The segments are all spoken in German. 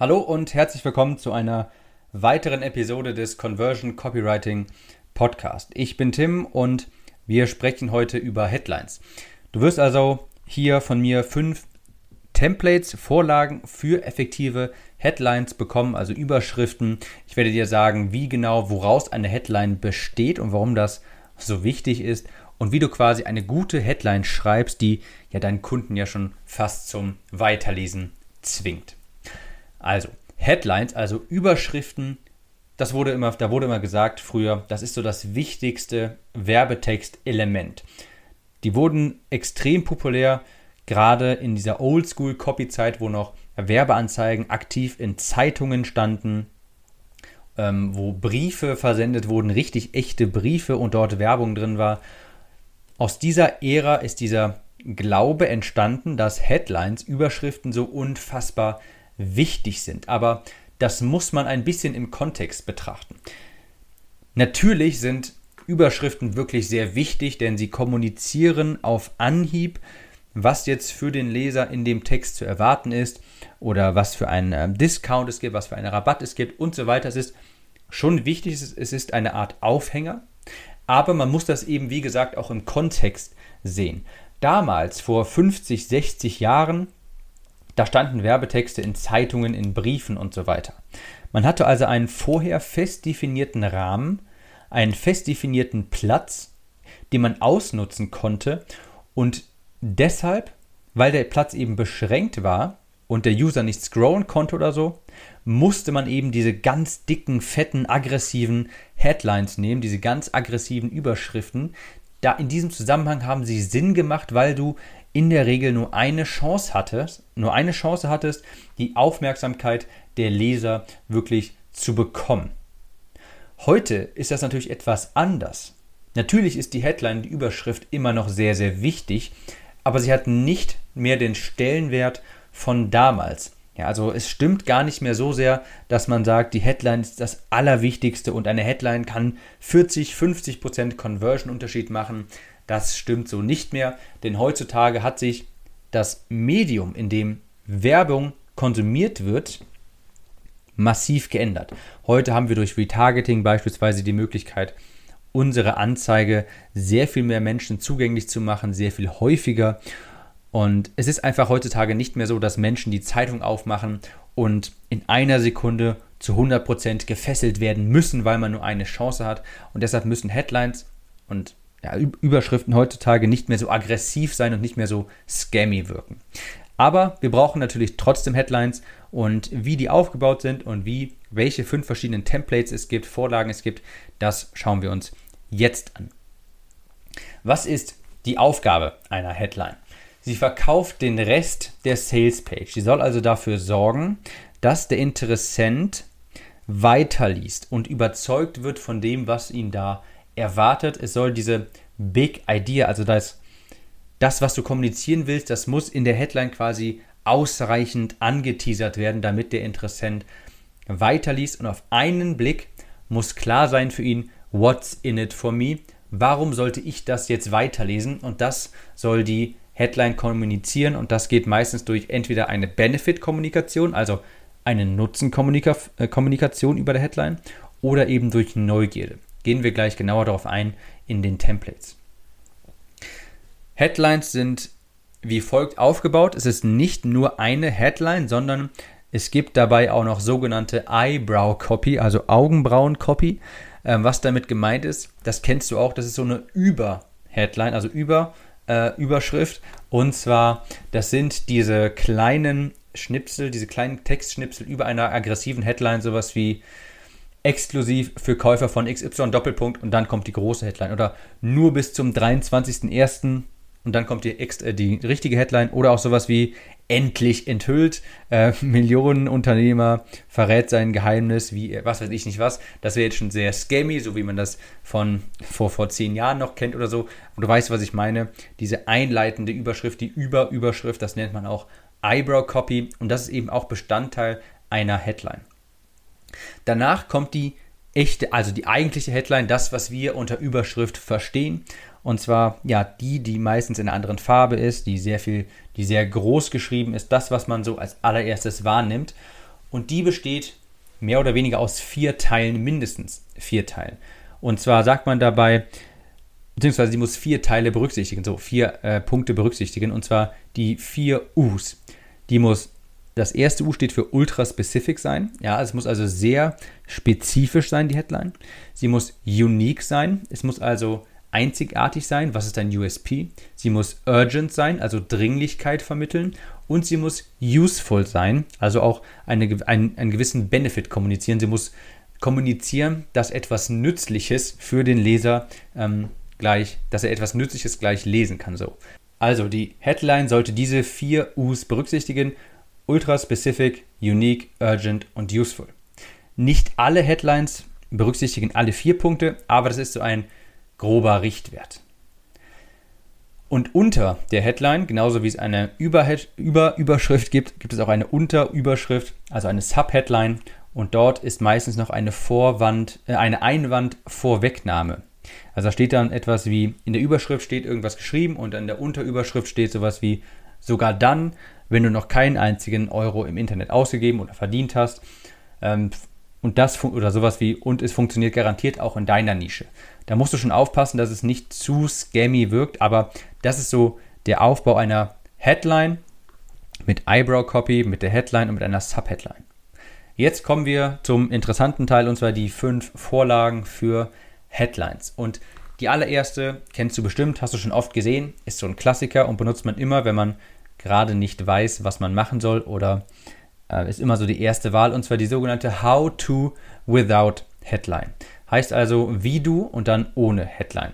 Hallo und herzlich willkommen zu einer weiteren Episode des Conversion Copywriting Podcast. Ich bin Tim und wir sprechen heute über Headlines. Du wirst also hier von mir fünf Templates, Vorlagen für effektive Headlines bekommen, also Überschriften. Ich werde dir sagen, wie genau, woraus eine Headline besteht und warum das so wichtig ist und wie du quasi eine gute Headline schreibst, die ja deinen Kunden ja schon fast zum Weiterlesen zwingt. Also, Headlines, also Überschriften, das wurde immer, da wurde immer gesagt früher, das ist so das wichtigste Werbetextelement. Die wurden extrem populär, gerade in dieser Oldschool-Copy-Zeit, wo noch Werbeanzeigen aktiv in Zeitungen standen, ähm, wo Briefe versendet wurden, richtig echte Briefe und dort Werbung drin war. Aus dieser Ära ist dieser Glaube entstanden, dass Headlines, Überschriften so unfassbar wichtig sind. Aber das muss man ein bisschen im Kontext betrachten. Natürlich sind Überschriften wirklich sehr wichtig, denn sie kommunizieren auf Anhieb, was jetzt für den Leser in dem Text zu erwarten ist oder was für einen ähm, Discount es gibt, was für einen Rabatt es gibt und so weiter. Es ist schon wichtig, es ist eine Art Aufhänger, aber man muss das eben, wie gesagt, auch im Kontext sehen. Damals, vor 50, 60 Jahren, da standen Werbetexte in Zeitungen, in Briefen und so weiter. Man hatte also einen vorher fest definierten Rahmen, einen fest definierten Platz, den man ausnutzen konnte und deshalb, weil der Platz eben beschränkt war und der User nicht scrollen konnte oder so, musste man eben diese ganz dicken, fetten, aggressiven Headlines nehmen, diese ganz aggressiven Überschriften. Da in diesem Zusammenhang haben sie Sinn gemacht, weil du in der Regel nur eine Chance hattest, nur eine Chance hattest, die Aufmerksamkeit der Leser wirklich zu bekommen. Heute ist das natürlich etwas anders. Natürlich ist die Headline, die Überschrift immer noch sehr, sehr wichtig, aber sie hat nicht mehr den Stellenwert von damals. Ja, also es stimmt gar nicht mehr so sehr, dass man sagt, die Headline ist das Allerwichtigste und eine Headline kann 40, 50 Prozent Conversion-Unterschied machen. Das stimmt so nicht mehr, denn heutzutage hat sich das Medium, in dem Werbung konsumiert wird, massiv geändert. Heute haben wir durch Retargeting beispielsweise die Möglichkeit, unsere Anzeige sehr viel mehr Menschen zugänglich zu machen, sehr viel häufiger. Und es ist einfach heutzutage nicht mehr so, dass Menschen die Zeitung aufmachen und in einer Sekunde zu 100% gefesselt werden müssen, weil man nur eine Chance hat. Und deshalb müssen Headlines und ja, Überschriften heutzutage nicht mehr so aggressiv sein und nicht mehr so scammy wirken. Aber wir brauchen natürlich trotzdem Headlines und wie die aufgebaut sind und wie welche fünf verschiedenen Templates es gibt, Vorlagen es gibt, das schauen wir uns jetzt an. Was ist die Aufgabe einer Headline? Sie verkauft den Rest der Sales Page. Sie soll also dafür sorgen, dass der Interessent weiterliest und überzeugt wird von dem, was ihn da erwartet. Es soll diese Big Idea, also das, das, was du kommunizieren willst, das muss in der Headline quasi ausreichend angeteasert werden, damit der Interessent weiterliest und auf einen Blick muss klar sein für ihn, what's in it for me? Warum sollte ich das jetzt weiterlesen? Und das soll die Headline kommunizieren und das geht meistens durch entweder eine Benefit-Kommunikation, also eine Nutzen-Kommunikation über der Headline oder eben durch Neugierde. Gehen wir gleich genauer darauf ein in den Templates. Headlines sind wie folgt aufgebaut. Es ist nicht nur eine Headline, sondern es gibt dabei auch noch sogenannte Eyebrow Copy, also Augenbrauen Copy. Ähm, was damit gemeint ist, das kennst du auch, das ist so eine Über-Headline, also über äh, Überschrift. Und zwar, das sind diese kleinen Schnipsel, diese kleinen Textschnipsel über einer aggressiven Headline, sowas wie exklusiv für Käufer von XY Doppelpunkt und dann kommt die große Headline oder nur bis zum 23.01. und dann kommt die, äh, die richtige Headline oder auch sowas wie endlich enthüllt, äh, Millionenunternehmer verrät sein Geheimnis, wie was weiß ich nicht was. Das wäre jetzt schon sehr scammy, so wie man das von vor, vor zehn Jahren noch kennt oder so. Und du weißt, was ich meine. Diese einleitende Überschrift, die Überüberschrift, das nennt man auch Eyebrow Copy und das ist eben auch Bestandteil einer Headline. Danach kommt die echte, also die eigentliche Headline, das, was wir unter Überschrift verstehen. Und zwar ja die, die meistens in einer anderen Farbe ist, die sehr viel, die sehr groß geschrieben ist, das, was man so als allererstes wahrnimmt. und die besteht mehr oder weniger aus vier Teilen, mindestens vier Teilen. Und zwar sagt man dabei, beziehungsweise sie muss vier Teile berücksichtigen, so vier äh, Punkte berücksichtigen, und zwar die vier U's. Die muss, das erste U steht für ultra specific sein, ja, es muss also sehr spezifisch sein, die Headline. Sie muss unique sein, es muss also einzigartig sein, was ist ein USP? Sie muss urgent sein, also Dringlichkeit vermitteln und sie muss useful sein, also auch eine, ein, einen gewissen Benefit kommunizieren. Sie muss kommunizieren, dass etwas Nützliches für den Leser ähm, gleich, dass er etwas Nützliches gleich lesen kann. So. Also die Headline sollte diese vier U's berücksichtigen: Ultra Specific, Unique, Urgent und Useful. Nicht alle Headlines berücksichtigen alle vier Punkte, aber das ist so ein grober Richtwert. Und unter der Headline, genauso wie es eine Überhead Über Überschrift gibt, gibt es auch eine Unterüberschrift, also eine Subheadline. Und dort ist meistens noch eine Vorwand, äh, eine Einwand-Vorwegnahme. Also da steht dann etwas wie, in der Überschrift steht irgendwas geschrieben und in der Unterüberschrift steht sowas wie, sogar dann, wenn du noch keinen einzigen Euro im Internet ausgegeben oder verdient hast. Ähm, und das oder sowas wie, und es funktioniert garantiert auch in deiner Nische. Da musst du schon aufpassen, dass es nicht zu scammy wirkt, aber das ist so der Aufbau einer Headline mit Eyebrow Copy, mit der Headline und mit einer Subheadline. Jetzt kommen wir zum interessanten Teil und zwar die fünf Vorlagen für Headlines. Und die allererste kennst du bestimmt, hast du schon oft gesehen, ist so ein Klassiker und benutzt man immer, wenn man gerade nicht weiß, was man machen soll oder äh, ist immer so die erste Wahl und zwar die sogenannte How to Without Headline. Heißt also wie du und dann ohne Headline.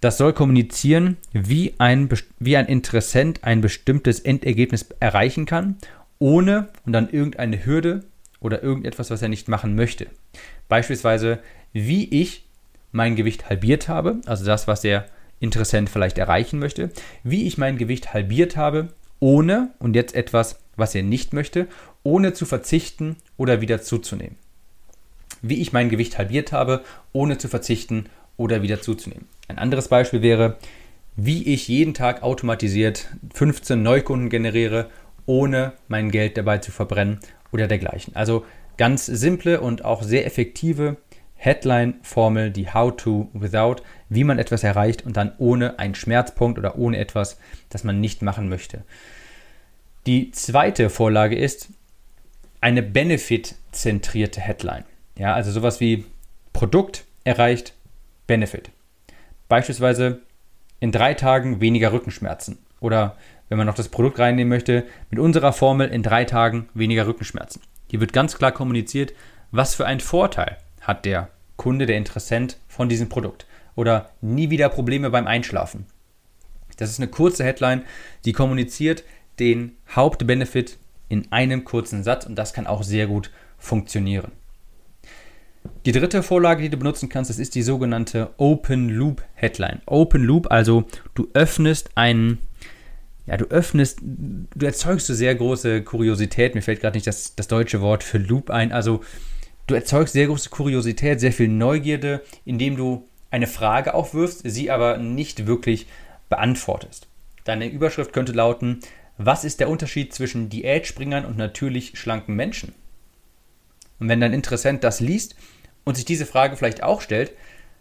Das soll kommunizieren, wie ein, wie ein Interessent ein bestimmtes Endergebnis erreichen kann, ohne und dann irgendeine Hürde oder irgendetwas, was er nicht machen möchte. Beispielsweise, wie ich mein Gewicht halbiert habe, also das, was der Interessent vielleicht erreichen möchte, wie ich mein Gewicht halbiert habe, ohne, und jetzt etwas, was er nicht möchte, ohne zu verzichten oder wieder zuzunehmen. Wie ich mein Gewicht halbiert habe, ohne zu verzichten oder wieder zuzunehmen. Ein anderes Beispiel wäre, wie ich jeden Tag automatisiert 15 Neukunden generiere, ohne mein Geld dabei zu verbrennen oder dergleichen. Also ganz simple und auch sehr effektive Headline-Formel, die How-to Without, wie man etwas erreicht und dann ohne einen Schmerzpunkt oder ohne etwas, das man nicht machen möchte. Die zweite Vorlage ist eine Benefit-zentrierte Headline. Ja, also sowas wie Produkt erreicht Benefit. Beispielsweise in drei Tagen weniger Rückenschmerzen. Oder wenn man noch das Produkt reinnehmen möchte, mit unserer Formel in drei Tagen weniger Rückenschmerzen. Hier wird ganz klar kommuniziert, was für einen Vorteil hat der Kunde, der Interessent von diesem Produkt. Oder nie wieder Probleme beim Einschlafen. Das ist eine kurze Headline, die kommuniziert den Hauptbenefit in einem kurzen Satz und das kann auch sehr gut funktionieren. Die dritte Vorlage, die du benutzen kannst, das ist die sogenannte Open Loop Headline. Open Loop, also du öffnest einen, ja, du öffnest, du erzeugst so sehr große Kuriosität. Mir fällt gerade nicht das, das deutsche Wort für Loop ein. Also du erzeugst sehr große Kuriosität, sehr viel Neugierde, indem du eine Frage aufwirfst, sie aber nicht wirklich beantwortest. Deine Überschrift könnte lauten, was ist der Unterschied zwischen Diätspringern und natürlich schlanken Menschen? Und wenn dein Interessent das liest und sich diese Frage vielleicht auch stellt,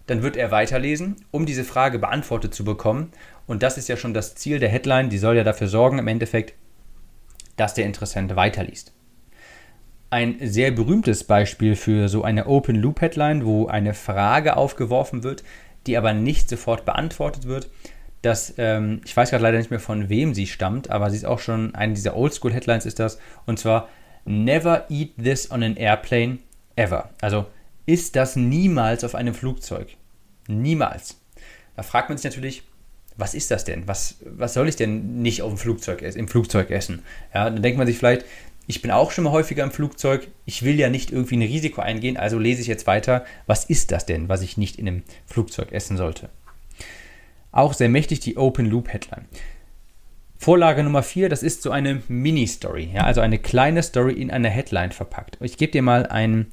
dann wird er weiterlesen, um diese Frage beantwortet zu bekommen. Und das ist ja schon das Ziel der Headline, die soll ja dafür sorgen, im Endeffekt, dass der Interessent weiterliest. Ein sehr berühmtes Beispiel für so eine Open Loop Headline, wo eine Frage aufgeworfen wird, die aber nicht sofort beantwortet wird, dass, ähm, ich weiß gerade leider nicht mehr von wem sie stammt, aber sie ist auch schon eine dieser Oldschool Headlines ist das, und zwar Never eat this on an airplane ever. Also ist das niemals auf einem Flugzeug. Niemals. Da fragt man sich natürlich, was ist das denn? Was, was soll ich denn nicht auf dem Flugzeug, im Flugzeug essen? Ja, dann denkt man sich vielleicht, ich bin auch schon mal häufiger im Flugzeug, ich will ja nicht irgendwie ein Risiko eingehen, also lese ich jetzt weiter, was ist das denn, was ich nicht in einem Flugzeug essen sollte? Auch sehr mächtig die Open Loop Headline. Vorlage Nummer 4, das ist so eine Mini-Story, ja, also eine kleine Story in einer Headline verpackt. Ich gebe dir mal ein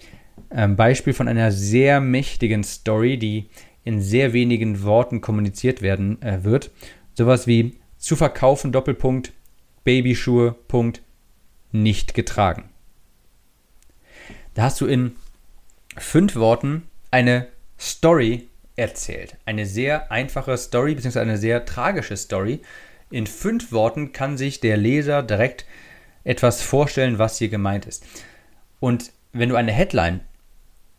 ähm, Beispiel von einer sehr mächtigen Story, die in sehr wenigen Worten kommuniziert werden äh, wird. Sowas wie zu verkaufen, Doppelpunkt, Babyschuhe, Punkt, nicht getragen. Da hast du in fünf Worten eine Story erzählt. Eine sehr einfache Story, beziehungsweise eine sehr tragische Story. In fünf Worten kann sich der Leser direkt etwas vorstellen, was hier gemeint ist. Und wenn du eine Headline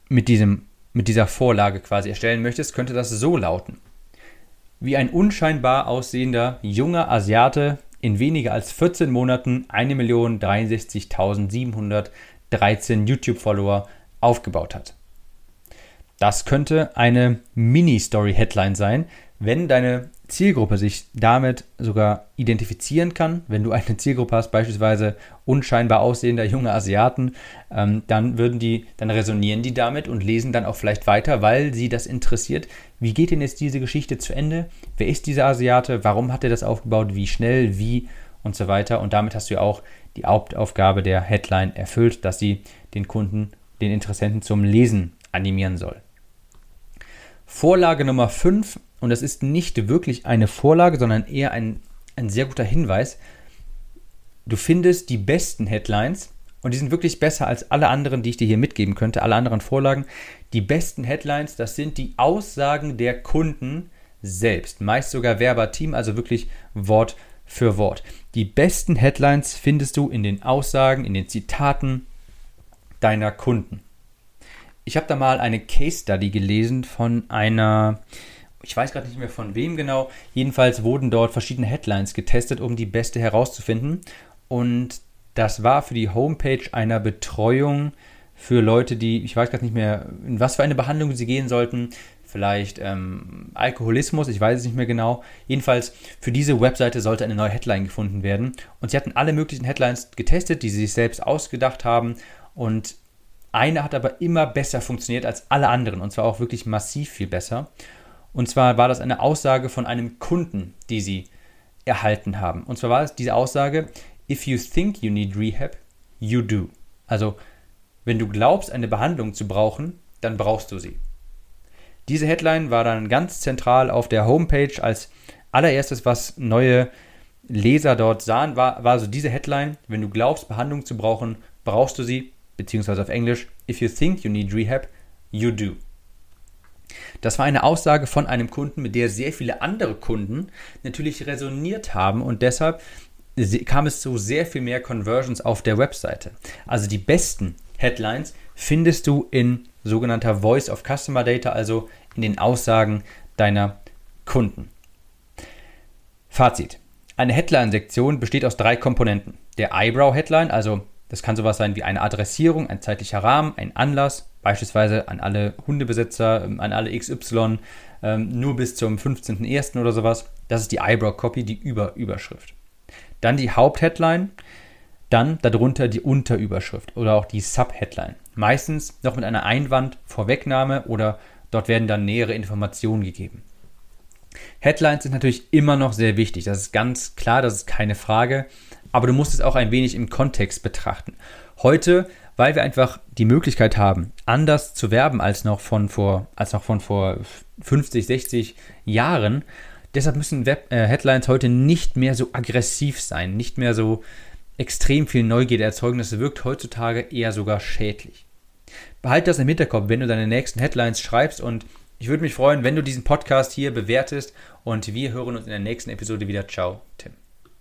mit, diesem, mit dieser Vorlage quasi erstellen möchtest, könnte das so lauten. Wie ein unscheinbar aussehender junger Asiate in weniger als 14 Monaten 1.063.713 YouTube-Follower aufgebaut hat. Das könnte eine Mini-Story-Headline sein, wenn deine Zielgruppe sich damit sogar identifizieren kann. Wenn du eine Zielgruppe hast, beispielsweise unscheinbar aussehender junge Asiaten, ähm, dann würden die, dann resonieren die damit und lesen dann auch vielleicht weiter, weil sie das interessiert. Wie geht denn jetzt diese Geschichte zu Ende? Wer ist dieser Asiate? Warum hat er das aufgebaut? Wie schnell? Wie? Und so weiter. Und damit hast du ja auch die Hauptaufgabe der Headline erfüllt, dass sie den Kunden, den Interessenten zum Lesen animieren soll. Vorlage Nummer 5, und das ist nicht wirklich eine Vorlage, sondern eher ein, ein sehr guter Hinweis. Du findest die besten Headlines und die sind wirklich besser als alle anderen, die ich dir hier mitgeben könnte, alle anderen Vorlagen. Die besten Headlines, das sind die Aussagen der Kunden selbst, meist sogar verbatim, also wirklich Wort für Wort. Die besten Headlines findest du in den Aussagen, in den Zitaten deiner Kunden. Ich habe da mal eine Case Study gelesen von einer, ich weiß gerade nicht mehr von wem genau. Jedenfalls wurden dort verschiedene Headlines getestet, um die beste herauszufinden. Und das war für die Homepage einer Betreuung für Leute, die, ich weiß gerade nicht mehr, in was für eine Behandlung sie gehen sollten. Vielleicht ähm, Alkoholismus, ich weiß es nicht mehr genau. Jedenfalls für diese Webseite sollte eine neue Headline gefunden werden. Und sie hatten alle möglichen Headlines getestet, die sie sich selbst ausgedacht haben. Und eine hat aber immer besser funktioniert als alle anderen und zwar auch wirklich massiv viel besser. Und zwar war das eine Aussage von einem Kunden, die sie erhalten haben. Und zwar war es diese Aussage, if you think you need rehab, you do. Also, wenn du glaubst, eine Behandlung zu brauchen, dann brauchst du sie. Diese Headline war dann ganz zentral auf der Homepage als allererstes, was neue Leser dort sahen, war, war so diese Headline, wenn du glaubst, Behandlung zu brauchen, brauchst du sie, beziehungsweise auf Englisch, if you think you need rehab, you do. Das war eine Aussage von einem Kunden, mit der sehr viele andere Kunden natürlich resoniert haben und deshalb kam es zu sehr viel mehr Conversions auf der Webseite. Also die besten Headlines findest du in sogenannter Voice of Customer Data, also in den Aussagen deiner Kunden. Fazit. Eine Headline-Sektion besteht aus drei Komponenten. Der Eyebrow-Headline, also das kann sowas sein wie eine Adressierung, ein zeitlicher Rahmen, ein Anlass, beispielsweise an alle Hundebesitzer, ähm, an alle XY, ähm, nur bis zum 15.01. oder sowas. Das ist die Eyebrow Copy, die Überüberschrift. Dann die Hauptheadline, dann darunter die Unterüberschrift oder auch die Subheadline. Meistens noch mit einer Einwand, Vorwegnahme oder dort werden dann nähere Informationen gegeben. Headlines sind natürlich immer noch sehr wichtig, das ist ganz klar, das ist keine Frage aber du musst es auch ein wenig im Kontext betrachten. Heute, weil wir einfach die Möglichkeit haben, anders zu werben als noch von vor, als noch von vor 50, 60 Jahren, deshalb müssen Web äh, Headlines heute nicht mehr so aggressiv sein, nicht mehr so extrem viel Neugierde erzeugen. Das wirkt heutzutage eher sogar schädlich. Behalte das im Hinterkopf, wenn du deine nächsten Headlines schreibst und ich würde mich freuen, wenn du diesen Podcast hier bewertest und wir hören uns in der nächsten Episode wieder. Ciao, Tim.